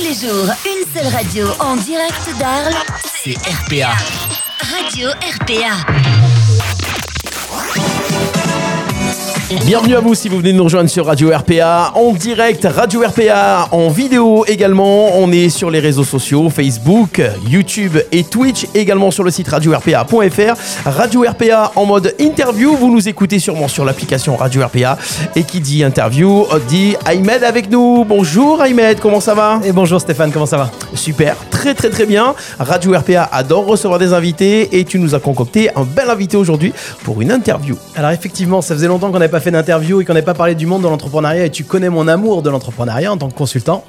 Tous les jours, une seule radio en direct d'Arles, C'est RPA. Radio RPA. Bienvenue à vous si vous venez de nous rejoindre sur Radio RPA en direct, Radio RPA en vidéo également. On est sur les réseaux sociaux, Facebook, YouTube et Twitch, également sur le site radio-rpa.fr. Radio RPA en mode interview, vous nous écoutez sûrement sur l'application Radio RPA. Et qui dit interview dit Ahmed avec nous. Bonjour Ahmed, comment ça va? Et bonjour Stéphane, comment ça va? Super, très très très bien. Radio RPA adore recevoir des invités et tu nous as concocté un bel invité aujourd'hui pour une interview. Alors effectivement, ça faisait longtemps qu'on n'avait pas fait d'interview et qu'on n'avait pas parlé du monde de l'entrepreneuriat et tu connais mon amour de l'entrepreneuriat en tant que consultant.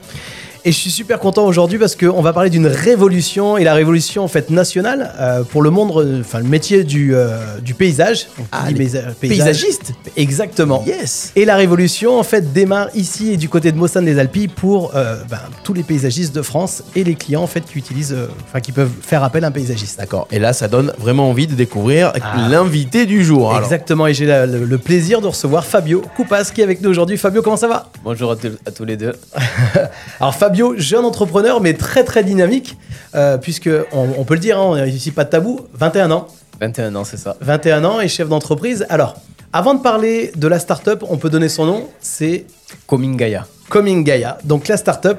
Et je suis super content aujourd'hui parce qu'on va parler d'une révolution et la révolution en fait nationale euh, pour le monde, euh, enfin le métier du, euh, du paysage. Donc, Ah, qui dit les paisa- paysage- Paysagiste Exactement. Yes Et la révolution en fait démarre ici et du côté de Mossane des Alpilles pour euh, ben, tous les paysagistes de France et les clients en fait qui utilisent, euh, enfin qui peuvent faire appel à un paysagiste. D'accord. Et là, ça donne vraiment envie de découvrir Ah. l'invité du jour. alors. Exactement, et j'ai le, le plaisir de recevoir Fabio Coupas qui est avec nous aujourd'hui. Fabio, comment ça va? Bonjour à, tous- à tous les deux. Alors Fabio, jeune entrepreneur, mais très très dynamique, euh, puisque on, on peut le dire, hein, on n'a ici pas de tabou, 21 ans, 21 ans, c'est ça. 21 ans et chef d'entreprise. Alors, avant de parler de la startup, on peut donner son nom, c'est Coming Gaia. Coming Gaia. Donc la startup,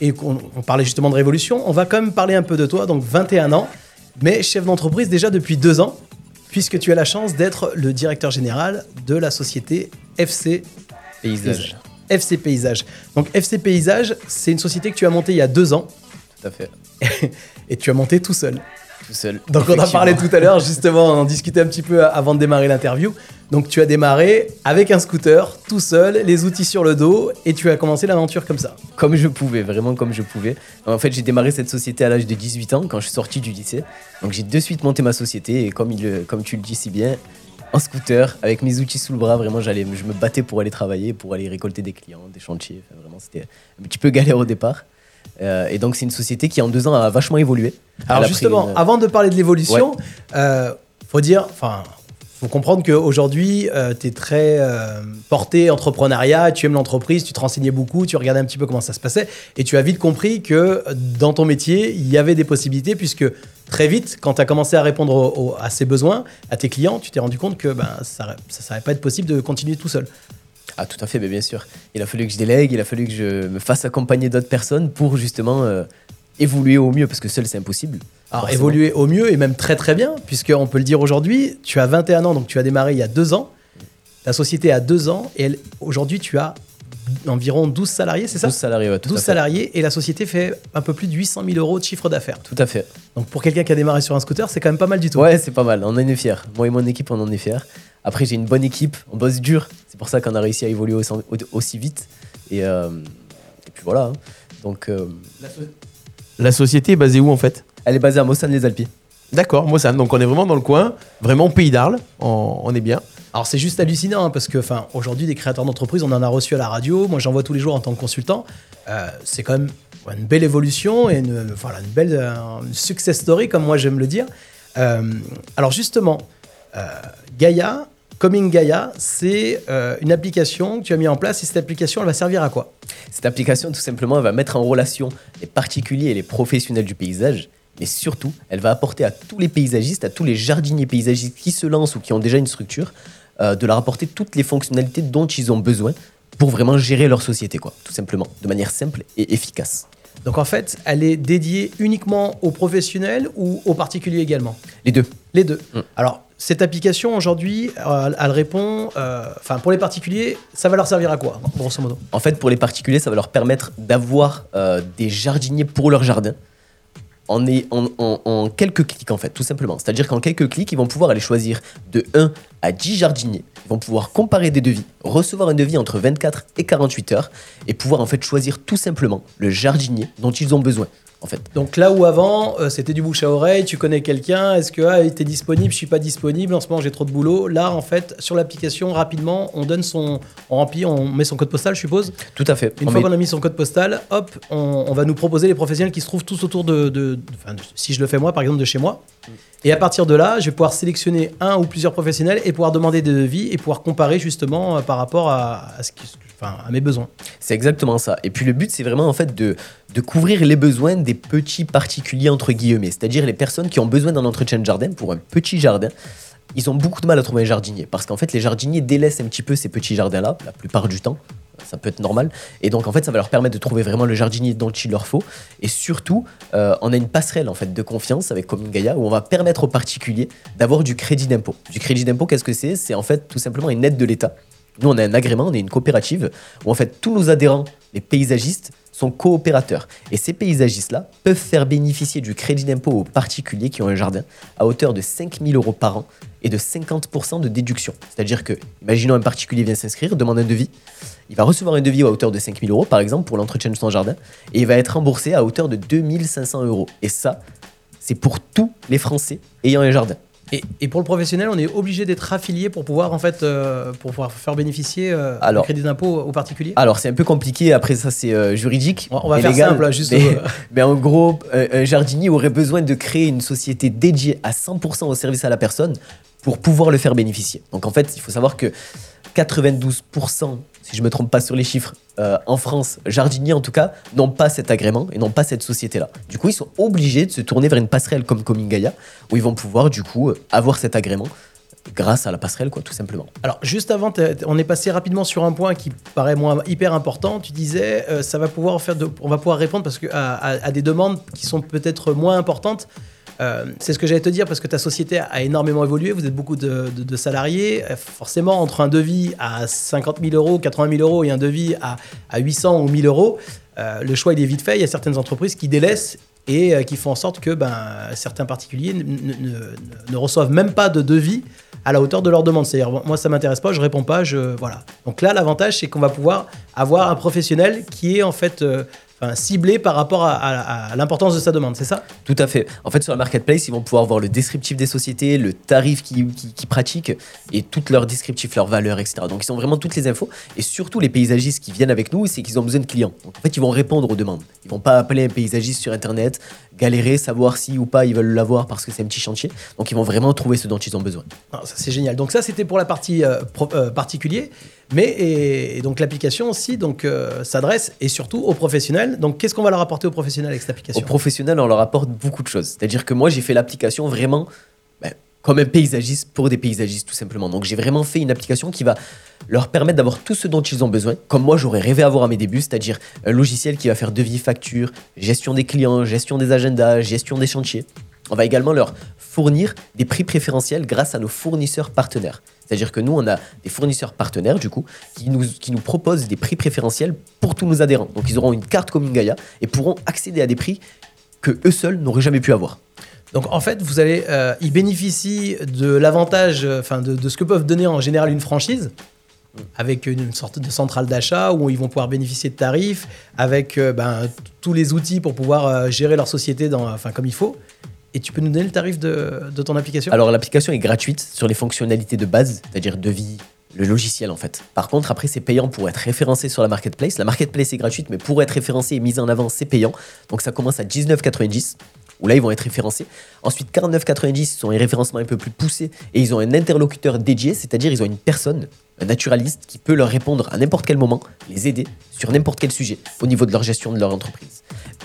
et on, on parlait justement de révolution, on va quand même parler un peu de toi, donc 21 ans, mais chef d'entreprise déjà depuis deux ans, puisque tu as la chance d'être le directeur général de la société FC Paysage. FC Paysage. Donc FC Paysage, c'est une société que tu as montée il y a deux ans Tout à fait. et tu as monté tout seul. Tout seul. Donc on a parlé Effectivement. tout à l'heure, justement, on en discutait un petit peu avant de démarrer l'interview. Donc tu as démarré avec un scooter, tout seul, les outils sur le dos, et tu as commencé l'aventure comme ça. Comme je pouvais, vraiment comme je pouvais. En fait, j'ai démarré cette société à l'âge de 18 ans, quand je suis sorti du lycée. Donc j'ai de suite monté ma société, et comme, il, comme tu le dis si bien, en scooter, avec mes outils sous le bras, vraiment, j'allais, je me battais pour aller travailler, pour aller récolter des clients, des chantiers. Enfin, vraiment, c'était un petit peu galère au départ. Euh, et donc c'est une société qui en deux ans a vachement évolué. Alors justement, une- avant de parler de l'évolution, euh, faut dire, enfin, faut comprendre qu'aujourd'hui, tu es très euh, porté entrepreneuriat, tu aimes l'entreprise, tu te renseignais beaucoup, tu regardais un petit peu comment ça se passait, et tu as vite compris que euh, dans ton métier, il y avait des possibilités, puisque très vite, quand tu as commencé à répondre à ces besoins, à tes clients, tu t'es rendu compte que ben, ça ne pas être possible de continuer tout seul. Ah, tout à fait, mais bien sûr. Il a fallu que je délègue, il a fallu que je me fasse accompagner d'autres personnes pour justement euh, évoluer au mieux, parce que seul, c'est impossible. Alors Forcément. évoluer au mieux et même très très bien, puisqu'on peut le dire aujourd'hui, tu as 21 ans, donc tu as démarré il y a deux ans. Ta société a deux ans et aujourd'hui tu as environ 12 salariés, c'est ça 12 salariés, ouais, tout 12 à fait. salariés et la société fait un peu plus de 800 000 euros de chiffre d'affaires. Tout à fait. Donc pour quelqu'un qui a démarré sur un scooter, c'est quand même pas mal du tout. Ouais, c'est pas mal, on en est fiers. Moi et mon équipe, on en est fiers. Après, j'ai une bonne équipe, on bosse dur. C'est pour ça qu'on a réussi à évoluer aussi, aussi vite. Et, euh, et puis voilà. hein. Donc, euh, La société est basée où en fait? Elle est basée à Mossane-les-Alpilles. D'accord, ça. Donc on est vraiment dans le coin, vraiment pays d'Arles. On, on est bien. Alors c'est juste hallucinant hein, parce que enfin aujourd'hui des créateurs d'entreprise, on en a reçu à la radio. Moi j'en vois tous les jours en tant que consultant. Euh, c'est quand même ouais, une belle évolution et une, voilà, une belle euh, une success story comme moi j'aime le dire. Euh, alors justement, euh, Gaia, Coming Gaia, c'est euh, une application que tu as mis en place et cette application elle va servir à quoi? Cette application, tout simplement, elle va mettre en relation les particuliers et les professionnels du paysage. Mais surtout, elle va apporter à tous les paysagistes, à tous les jardiniers paysagistes qui se lancent ou qui ont déjà une structure, euh, de leur apporter toutes les fonctionnalités dont ils ont besoin pour vraiment gérer leur société, quoi, tout simplement, de manière simple et efficace. Donc en fait, elle est dédiée uniquement aux professionnels ou aux particuliers également? Les deux. Les deux. Mm. Alors, cette application, aujourd'hui, euh, elle répond... euh, Enfin, pour les particuliers, ça va leur servir à quoi, grosso modo? En fait, pour les particuliers, ça va leur permettre d'avoir euh, des jardiniers pour leur jardin en- en quelques clics, en fait, tout simplement. C'est-à-dire qu'en quelques clics, ils vont pouvoir aller choisir de 1 à 10 jardiniers. Ils vont pouvoir comparer des devis, recevoir un devis entre 24 et 48 heures et pouvoir en fait choisir tout simplement le jardinier dont ils ont besoin. En fait. Donc là où avant, euh, c'était du bouche à oreille, tu connais quelqu'un, est-ce que ah, il était disponible, je suis pas disponible, en ce moment j'ai trop de boulot. Là, en fait, sur l'application, rapidement, on donne son... On remplit, on met son code postal, je suppose. Tout à fait. Une On fois met- qu'on a mis son code postal, hop, on, on va nous proposer les professionnels qui se trouvent tous autour de, de- de- enfin, de- si je le fais moi, par exemple, de chez moi. Et à partir de là, je vais pouvoir sélectionner un ou plusieurs professionnels et pouvoir demander des devis et pouvoir comparer justement euh, par rapport à, ce qui- à mes besoins. C'est exactement ça. Et puis le but, c'est vraiment en fait de, de couvrir les besoins des petits particuliers, entre guillemets. C'est-à-dire les personnes qui ont besoin d'un entretien de jardin pour un petit jardin. Ils ont beaucoup de mal à trouver un jardinier. Parce qu'en fait, les jardiniers délaissent un petit peu ces petits jardins-là, la plupart du temps. Ça peut être normal. Et donc, en fait, ça va leur permettre de trouver vraiment le jardinier dont il leur faut. Et surtout, euh, on a une passerelle en fait de confiance avec Coming Gaia où on va permettre aux particuliers d'avoir du crédit d'impôt. Du crédit d'impôt, qu'est-ce que c'est? C'est en fait tout simplement une aide de l'État. Nous, on a un agrément, on est une coopérative où en fait tous nos adhérents, les paysagistes, sont coopérateurs. Et ces paysagistes-là peuvent faire bénéficier du crédit d'impôt aux particuliers qui ont un jardin à hauteur de 5 000 euros par an et de 50% de déduction. C'est-à-dire que, imaginons un particulier vient s'inscrire, demande un devis, il va recevoir un devis à hauteur de 5 000 euros, par exemple, pour l'entretien de son jardin, et il va être remboursé à hauteur de 2 500 euros. Et ça, c'est pour tous les Français ayant un jardin. Et, et pour le professionnel, on est obligé d'être affilié pour pouvoir en fait euh, pour pouvoir faire bénéficier euh, Alors- le crédit d'impôt aux particuliers. Alors, c'est un peu compliqué, après ça, c'est euh, juridique. On- on va faire légal, simple, juste, Mais, euh, mais en gros, un jardinier aurait besoin de créer une société dédiée à 100% au service à la personne pour pouvoir le faire bénéficier. Donc, en fait, il faut savoir que 92%, si je me trompe pas sur les chiffres, euh, en France, jardiniers en tout cas, n'ont pas cet agrément et n'ont pas cette société-là. Du coup, ils sont obligés de se tourner vers une passerelle comme Coming Gaia, où ils vont pouvoir, du coup, euh, avoir cet agrément grâce à la passerelle, quoi, tout simplement. Alors juste avant, on est passé rapidement sur un point qui paraît moins hyper important. Tu disais, euh, ça va pouvoir faire, on va pouvoir répondre parce que à des demandes qui sont peut-être moins importantes. Euh, c'est ce que j'allais te dire parce que ta société a énormément évolué. Vous êtes beaucoup de, salariés. Euh, Forcément, entre un devis à 50 000 euros, 80 000 euros et un devis à, à 800 ou 1000 euros, euh, le choix est vite fait. Il y a certaines entreprises qui délaissent et qui font en sorte que ben, certains particuliers ne, reçoivent même pas de devis à la hauteur de leur demande. C'est-à-dire, moi, ça m'intéresse pas, je réponds pas, je voilà. Donc là, l'avantage, c'est qu'on va pouvoir avoir un professionnel qui est en fait enfin, ciblé par rapport à, à- à l'importance de sa demande, c'est ça? Tout à fait. En fait, sur la marketplace, ils vont pouvoir voir le descriptif des sociétés, le tarif qu'ils qui, pratiquent et toutes leurs descriptifs, leurs valeurs, etc. Donc, ils ont vraiment toutes les infos. Et surtout, les paysagistes qui viennent avec nous, c'est qu'ils ont besoin de clients. Donc, en fait, ils vont répondre aux demandes. Ils vont pas appeler un paysagiste sur Internet, galérer, savoir si ou pas ils veulent l'avoir parce que c'est un petit chantier. Donc, ils vont vraiment trouver ce dont ils ont besoin. Ah, Ça, c'est génial. Donc ça, c'était pour la partie euh, pro- euh, particulier. Mais et, donc l'application aussi donc euh, s'adresse et surtout aux professionnels. Donc qu'est-ce qu'on va leur apporter aux professionnels avec cette Aux application professionnels, on leur apporte beaucoup de choses. C'est-à-dire que moi, j'ai fait l'application vraiment ben, comme un paysagiste pour des paysagistes, tout simplement. Donc, j'ai vraiment fait une application qui va leur permettre d'avoir tout ce dont ils ont besoin, comme moi, j'aurais rêvé avoir à mes débuts, c'est-à-dire un logiciel qui va faire devis, facture, gestion des clients, gestion des agendas, gestion des chantiers. On va également leur fournir des prix préférentiels grâce à nos fournisseurs partenaires. C'est-à-dire que nous, on a des fournisseurs partenaires, du coup, qui nous, proposent des prix préférentiels pour tous nos adhérents. Donc, ils auront une carte Coming Gaia et pourront accéder à des prix que eux seuls n'auraient jamais pu avoir. Donc en fait, vous allez, euh, ils bénéficient de l'avantage, euh, de, ce que peuvent donner en général une franchise, avec une sorte de centrale d'achat où ils vont pouvoir bénéficier de tarifs, avec euh, ben, tous les outils pour pouvoir gérer leur société comme il faut. Et tu peux nous donner le tarif de, ton application? Alors l'application est gratuite sur les fonctionnalités de base, c'est-à-dire devis, le logiciel en fait. Par contre, après c'est payant pour être référencé sur la marketplace. La marketplace est gratuite, mais pour être référencé et mis en avant, c'est payant. Donc ça commence à 19,90 où là ils vont être référencés. Ensuite 49,90 ils sont un référencement un peu plus poussé et ils ont un interlocuteur dédié, c'est-à-dire ils ont une personne, un naturaliste qui peut leur répondre à n'importe quel moment, les aider sur n'importe quel sujet au niveau de leur gestion de leur entreprise.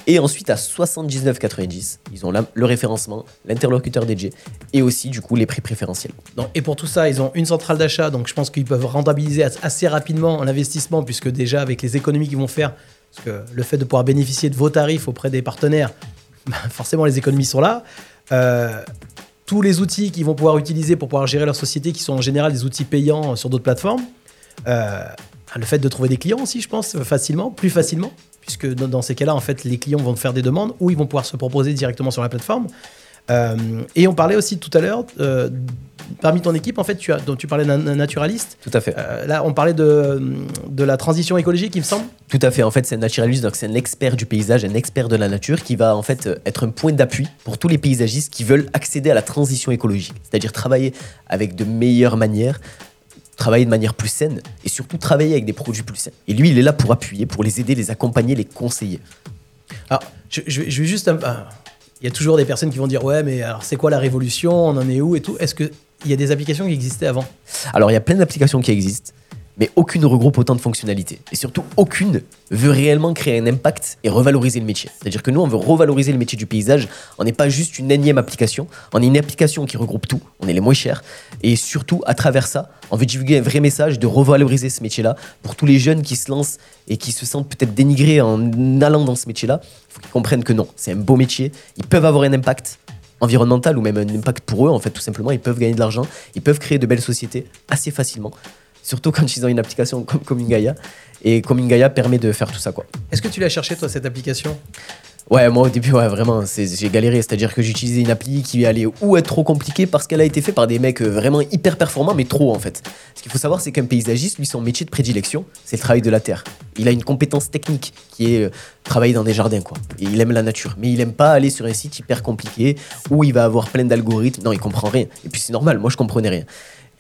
Et ensuite à 79,90 ils ont le référencement, l'interlocuteur dédié et aussi du coup les prix préférentiels. Et pour tout ça, ils ont une centrale d'achat, donc je pense qu'ils peuvent rentabiliser as- assez rapidement l'investissement, puisque déjà avec les économies qu'ils vont faire, parce que le fait de pouvoir bénéficier de vos tarifs auprès des partenaires, bah, forcément les économies sont là. Euh, tous les outils qu'ils vont pouvoir utiliser pour pouvoir gérer leur société, qui sont en général des outils payants sur d'autres plateformes. Euh, le fait de trouver des clients aussi, je pense, facilement, plus facilement, puisque dans, dans ces cas-là, en fait, les clients vont faire des demandes ou ils vont pouvoir se proposer directement sur la plateforme. Euh, et on parlait aussi tout à l'heure, euh, parmi ton équipe, en fait, tu as, dont tu parlais d'un naturaliste. Tout à fait. Euh, là, on parlait de, de la transition écologique, il me semble. Tout à fait. En fait, c'est un naturaliste, donc c'est un expert du paysage, un expert de la nature qui va en fait être un point d'appui pour tous les paysagistes qui veulent accéder à la transition écologique, c'est-à-dire travailler avec de meilleures manières, travailler de manière plus saine et surtout travailler avec des produits plus sains. Et lui, il est là pour appuyer, pour les aider, les accompagner, les conseiller. Alors, je, je vais- je vais juste il y a toujours des personnes qui vont dire ouais mais alors c'est quoi la révolution? On en est où et tout? Est-ce qu'il y a des applications qui existaient avant? Alors, il y a plein d'applications qui existent, mais aucune regroupe autant de fonctionnalités. Et surtout, aucune veut réellement créer un impact et revaloriser le métier. C'est-à-dire que nous, on veut revaloriser le métier du paysage. On n'est pas juste une énième application, on est une application qui regroupe tout, on est les moins chers. Et surtout, à travers ça, on veut divulguer un vrai message de revaloriser ce métier-là pour tous les jeunes qui se lancent et qui se sentent peut-être dénigrés en allant dans ce métier-là. Il faut qu'ils comprennent que non, c'est un beau métier, ils peuvent avoir un impact environnemental ou même un impact pour eux en fait tout simplement ils peuvent gagner de l'argent ils peuvent créer de belles sociétés assez facilement surtout quand ils ont une application comme Comingaya et Comingaya permet de faire tout ça quoi Est-ce que tu l'as cherché toi cette application? Ouais, moi au début, ouais, vraiment, j'ai galéré. C'est-à-dire que j'utilisais une appli qui allait ou être trop compliquée parce qu'elle a été faite par des mecs euh, vraiment hyper performants, mais trop en fait. Ce qu'il faut savoir, c'est qu'un paysagiste, lui, son métier de prédilection, c'est le travail de la terre. Il a une compétence technique qui est euh, travailler dans des jardins, quoi. Et il aime la nature. Mais il aime pas aller sur un site hyper compliqué où il va avoir plein d'algorithmes. Non, il comprend rien. Et puis c'est normal, moi je comprenais rien.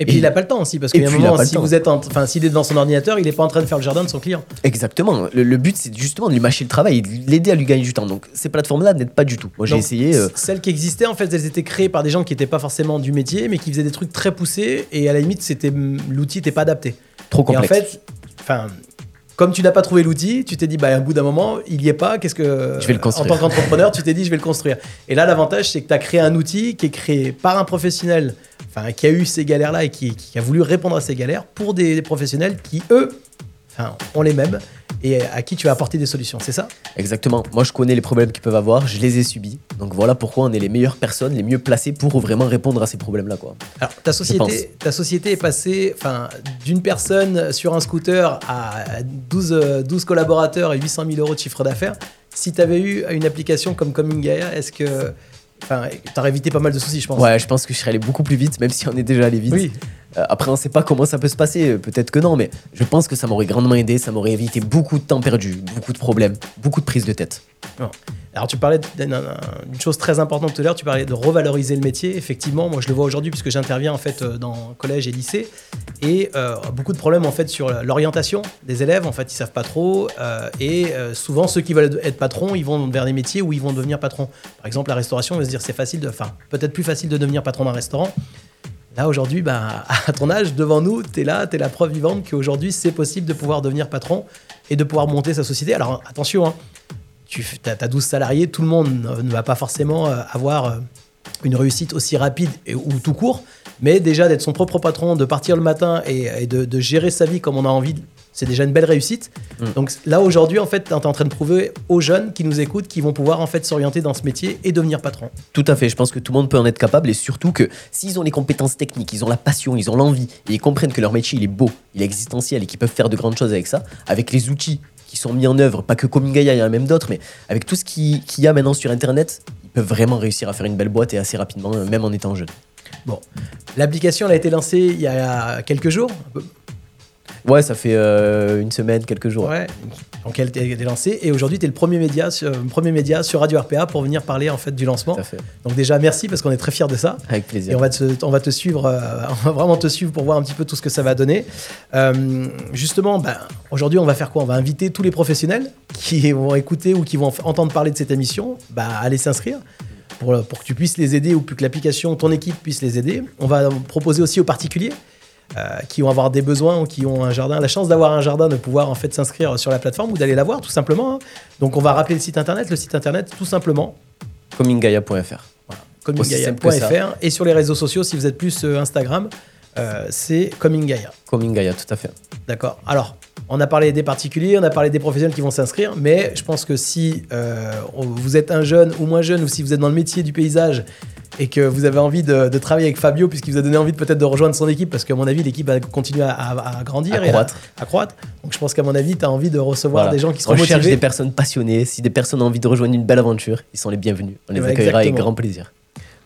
Et puis Et- il a pas le temps aussi parce qu'il y a un moment si vous êtes en- enfin s'il est devant son ordinateur, il est pas en train de faire le jardin de son client. Exactement. Le, le but, c'est justement de lui mâcher le travail de l'aider à lui gagner du temps. Donc ces plateformes-là n'aident pas du tout. Moi j'ai essayé. euh, Celles qui existaient, en fait, elles étaient créées par des gens qui n'étaient pas forcément du métier, mais qui faisaient des trucs très poussés. Et à la limite, c'était l'outil n'était pas adapté. trop Et en complexe. fait, enfin, comme tu n'as pas trouvé l'outil, tu t'es dit, bah, à bout d'un moment, il y est pas. Qu'est-ce que Je vais le construire. En tant qu'entrepreneur, tu t'es dit, je vais le construire. Et là, l'avantage, c'est que tu as créé un outil qui est créé par un professionnel, enfin, qui a eu ces galères-là et qui, qui a voulu répondre à ces galères pour des, des professionnels qui, eux, enfin, ont les mêmes et à qui tu vas apporter des solutions. C'est ça? Exactement. Moi, je connais les problèmes qu'ils peuvent avoir, je les ai subis. Donc voilà pourquoi on est les meilleures personnes, les mieux placées pour vraiment répondre à ces problèmes-là. Quoi. Alors, ta société, ta société est passée d'une personne sur un scooter à 12, euh, 12 collaborateurs et 800 000 euros de chiffre d'affaires. Si tu avais eu une application comme Coming Gaia, est-ce que. Enfin, t'aurais évité pas mal de soucis, je pense. Ouais, je pense que je serais allé beaucoup plus vite, même si on est déjà allé vite. Oui. Euh, après, on sait pas comment ça peut se passer, euh, peut-être que non, mais je pense que ça m'aurait grandement aidé, ça m'aurait évité beaucoup de temps perdu, beaucoup de problèmes, beaucoup de prises de tête. Alors, tu parlais d'une chose très importante tout à l'heure, tu parlais de revaloriser le métier. Effectivement, moi, je le vois aujourd'hui puisque j'interviens en fait euh, dans collège et lycée. Et euh, beaucoup de problèmes en fait sur l'orientation des élèves. En fait, ils savent pas trop. euh, et souvent, ceux qui veulent être patrons, ils vont vers des métiers où ils vont devenir patrons. Par exemple, la restauration, on va se dire c'est facile de. Enfin, peut-être plus facile de devenir patron d'un restaurant. Là, aujourd'hui, bah, à ton âge, devant nous, tu es là, tu es la preuve vivante qu'aujourd'hui, c'est possible de pouvoir devenir patron et de pouvoir monter sa société. Alors, attention, hein, tu as, 12 salariés, tout le monde ne, va pas forcément euh, avoir euh, une réussite aussi rapide et- ou tout court, mais déjà d'être son propre patron, de partir le matin et, et de, de gérer sa vie comme on a envie, c'est déjà une belle réussite. Mm. Donc là, aujourd'hui, en fait, tu es en train de prouver aux jeunes qui nous écoutent qu'ils vont pouvoir en fait s'orienter dans ce métier et devenir patron. Tout à fait, je pense que tout le monde peut en être capable et surtout que s'ils ont les compétences techniques, ils ont la passion, ils ont l'envie et ils comprennent que leur métier il est beau, il est existentiel et qu'ils peuvent faire de grandes choses avec ça, avec les outils qui sont mis en œuvre, pas que Comingaya, il y en a même d'autres, mais avec tout ce qui- qu'il y a maintenant sur Internet, ils peuvent vraiment réussir à faire une belle boîte et assez rapidement, même en étant jeune. Bon, l'application a été lancée il y a quelques jours. Ouais, ça fait euh, une semaine, quelques jours. Ouais. Donc elle a été lancée et aujourd'hui tu es le premier média, sur, le premier média sur Radio RPA pour venir parler en fait du lancement. Tout à fait. Donc déjà merci parce qu'on est très fiers de ça. Avec Et plaisir. on va, te, on va te suivre, euh, on va vraiment te suivre pour voir un petit peu tout ce que ça va donner. Euh, justement, ben, aujourd'hui, on va faire quoi? On va inviter tous les professionnels qui vont écouter ou qui vont entendre parler de cette émission ben, à aller s'inscrire. Pour, pour que tu puisses les aider ou que l'application, ton équipe puisse les aider. On va proposer aussi aux particuliers qui vont avoir des besoins ou qui ont un jardin, la chance d'avoir un jardin, de pouvoir en fait s'inscrire sur la plateforme ou d'aller la voir tout simplement. hein. Donc on va rappeler le site internet, le site internet tout simplement. Cominggaia.fr et sur les réseaux sociaux si vous êtes plus euh, Instagram euh, c'est Cominggaia Comingaya, tout à fait. d'accord. Alors on a parlé des particuliers on a parlé des professionnels qui vont s'inscrire mais je pense que si euh, vous êtes un jeune ou moins jeune ou si vous êtes dans le métier du paysage et que vous avez envie de, de travailler avec Fabio puisqu'il vous a donné envie de peut-être de rejoindre son équipe parce qu'à mon avis l'équipe va continuer à, à- à grandir À et croître. à, croître donc je pense qu'à mon avis tu as envie de recevoir Voilà. des gens qui On seront cherche motivés des personnes passionnées. Si des personnes ont envie de rejoindre une belle aventure, ils sont les bienvenus. On les Ouais, accueillera avec grand plaisir.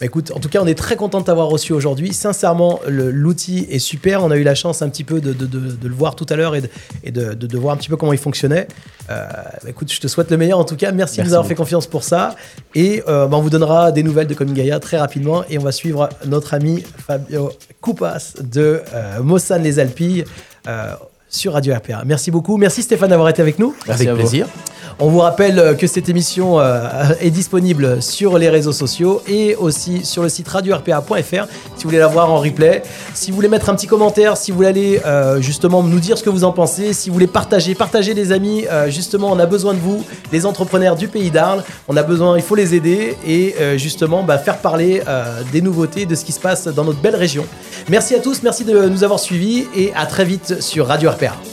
Bah écoute, en tout cas, on est très content de t'avoir reçu aujourd'hui. Sincèrement, l'outil est super. On a eu la chance un petit peu de, de- de- de le voir tout à l'heure et, de, et de, de- de voir un petit peu comment il fonctionnait. Euh, bah écoute, je te souhaite le meilleur en tout cas. Merci, de nous avoir fait confiance pour ça. Et euh, bah, on vous donnera des nouvelles de Coming Gaia très rapidement. Et on va suivre notre ami Fabio Coupas de euh, Mossane les Alpilles euh, sur Radio RPA. Merci beaucoup. Merci Stéphane d'avoir été avec nous. Merci Avec à vous. On vous rappelle euh, que cette émission euh, est disponible sur les réseaux sociaux et aussi sur le site radio-rpa.fr si vous voulez la voir en replay. Si vous voulez mettre un petit commentaire, si vous voulez euh, justement nous dire ce que vous en pensez, si vous voulez partager, partager les amis, justement on a besoin de vous, les entrepreneurs du pays d'Arles, on a besoin, il faut les aider et justement bah, faire parler des nouveautés, de ce qui se passe dans notre belle région. Merci à tous, merci de nous avoir suivis et à très vite sur Radio RPA.